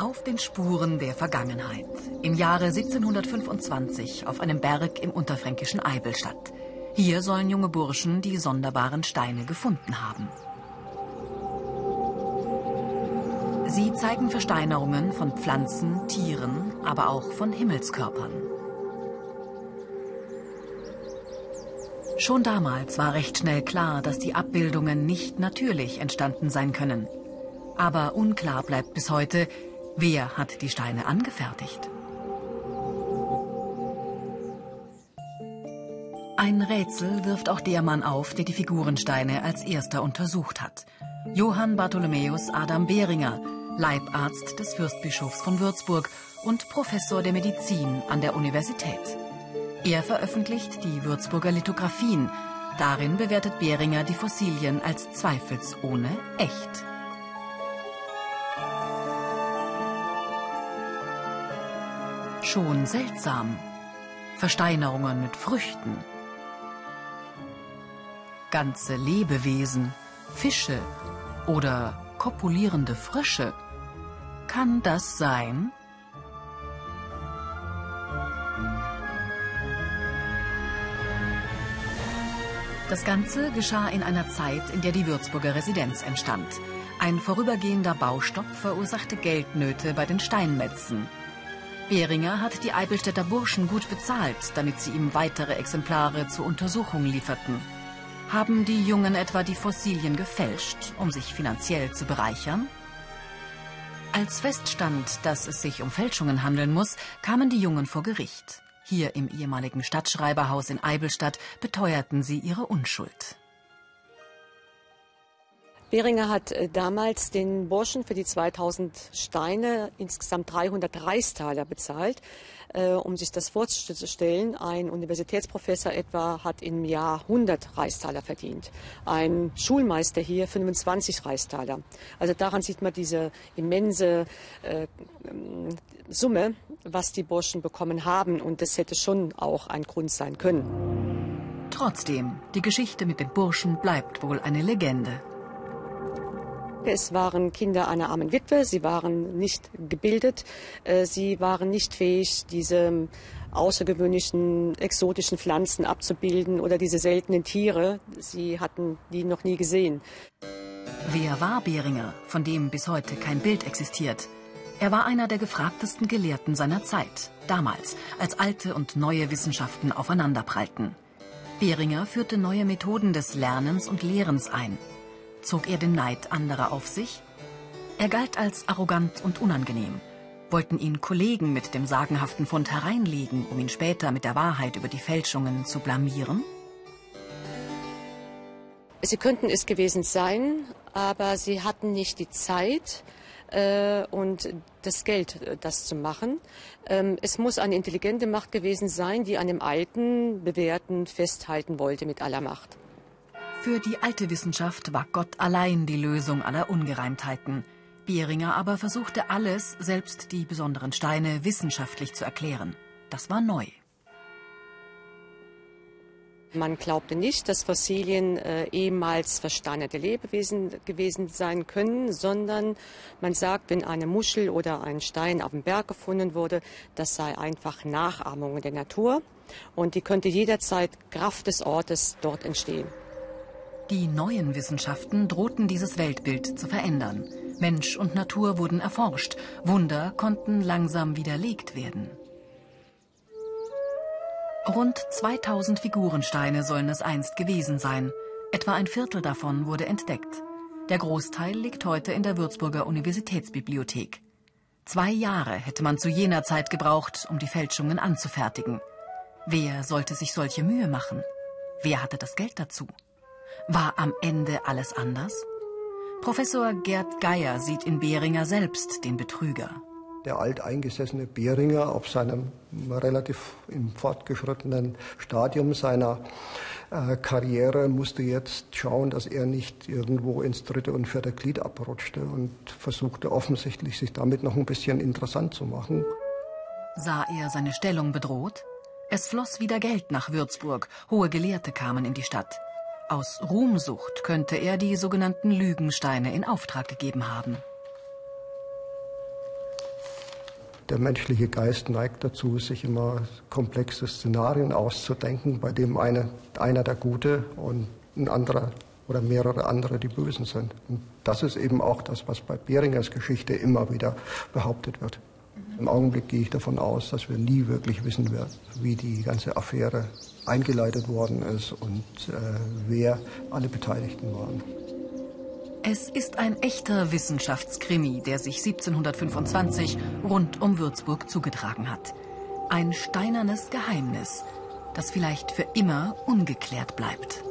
Auf den Spuren der Vergangenheit. Im Jahre 1725 auf einem Berg im unterfränkischen Eibelstadt. Hier sollen junge Burschen die sonderbaren Steine gefunden haben. Sie zeigen Versteinerungen von Pflanzen, Tieren, aber auch von Himmelskörpern. Schon damals war recht schnell klar, dass die Abbildungen nicht natürlich entstanden sein können. Aber unklar bleibt bis heute, wer hat die Steine angefertigt. Ein Rätsel wirft auch der Mann auf, der die Figurensteine als erster untersucht hat. Johann Bartholomäus Adam Behringer, Leibarzt des Fürstbischofs von Würzburg und Professor der Medizin an der Universität. Er veröffentlicht die Würzburger Lithografien. Darin bewertet Behringer die Fossilien als zweifelsohne echt. Schon seltsam. Versteinerungen mit Früchten. Ganze Lebewesen, Fische oder kopulierende Frösche. Kann das sein? Das Ganze geschah in einer Zeit, in der die Würzburger Residenz entstand. Ein vorübergehender Baustopp verursachte Geldnöte bei den Steinmetzen. Behringer hat die Eibelstädter Burschen gut bezahlt, damit sie ihm weitere Exemplare zur Untersuchung lieferten. Haben die Jungen etwa die Fossilien gefälscht, um sich finanziell zu bereichern? Als feststand, dass es sich um Fälschungen handeln muss, kamen die Jungen vor Gericht. Hier im ehemaligen Stadtschreiberhaus in Eibelstadt beteuerten sie ihre Unschuld. Behringer hat äh, damals den Burschen für die 2000 Steine insgesamt 300 Reichstaler bezahlt. Äh, um sich das vorzustellen, ein Universitätsprofessor etwa hat im Jahr 100 Reichstaler verdient. Ein Schulmeister hier 25 Reichstaler. Also daran sieht man diese immense äh, Summe, was die Burschen bekommen haben. Und das hätte schon auch ein Grund sein können. Trotzdem, die Geschichte mit den Burschen bleibt wohl eine Legende. Es waren Kinder einer armen Witwe, sie waren nicht gebildet, äh, sie waren nicht fähig, diese außergewöhnlichen exotischen Pflanzen abzubilden oder diese seltenen Tiere. Sie hatten die noch nie gesehen. Wer war Behringer, von dem bis heute kein Bild existiert? Er war einer der gefragtesten Gelehrten seiner Zeit, damals, als alte und neue Wissenschaften aufeinanderprallten. Behringer führte neue Methoden des Lernens und Lehrens ein. Zog er den Neid anderer auf sich? Er galt als arrogant und unangenehm. Wollten ihn Kollegen mit dem sagenhaften Fund hereinlegen, um ihn später mit der Wahrheit über die Fälschungen zu blamieren? Sie könnten es gewesen sein, aber sie hatten nicht die Zeit äh, und das Geld, äh, das zu machen. Ähm, es muss eine intelligente Macht gewesen sein, die an dem Alten, Bewährten festhalten wollte mit aller Macht. Für die alte Wissenschaft war Gott allein die Lösung aller Ungereimtheiten. Behringer aber versuchte alles, selbst die besonderen Steine, wissenschaftlich zu erklären. Das war neu. Man glaubte nicht, dass Fossilien äh, ehemals versteinerte Lebewesen gewesen sein können, sondern man sagt, wenn eine Muschel oder ein Stein auf dem Berg gefunden wurde, das sei einfach Nachahmung der Natur und die könnte jederzeit Kraft des Ortes dort entstehen. Die neuen Wissenschaften drohten dieses Weltbild zu verändern. Mensch und Natur wurden erforscht. Wunder konnten langsam widerlegt werden. Rund 2000 Figurensteine sollen es einst gewesen sein. Etwa ein Viertel davon wurde entdeckt. Der Großteil liegt heute in der Würzburger Universitätsbibliothek. Zwei Jahre hätte man zu jener Zeit gebraucht, um die Fälschungen anzufertigen. Wer sollte sich solche Mühe machen? Wer hatte das Geld dazu? War am Ende alles anders? Professor Gerd Geier sieht in Behringer selbst den Betrüger. Der alteingesessene Behringer auf seinem relativ im fortgeschrittenen Stadium seiner äh, Karriere musste jetzt schauen, dass er nicht irgendwo ins dritte und vierte Glied abrutschte und versuchte offensichtlich, sich damit noch ein bisschen interessant zu machen. Sah er seine Stellung bedroht? Es floss wieder Geld nach Würzburg, hohe Gelehrte kamen in die Stadt. Aus Ruhmsucht könnte er die sogenannten Lügensteine in Auftrag gegeben haben. der menschliche Geist neigt dazu, sich immer komplexe Szenarien auszudenken, bei dem eine, einer der Gute und ein anderer oder mehrere andere die Bösen sind. Und das ist eben auch das, was bei Beringers Geschichte immer wieder behauptet wird. Im Augenblick gehe ich davon aus, dass wir nie wirklich wissen werden, wie die ganze Affäre eingeleitet worden ist und äh, wer alle Beteiligten waren. Es ist ein echter Wissenschaftskrimi, der sich 1725 rund um Würzburg zugetragen hat. Ein steinernes Geheimnis, das vielleicht für immer ungeklärt bleibt.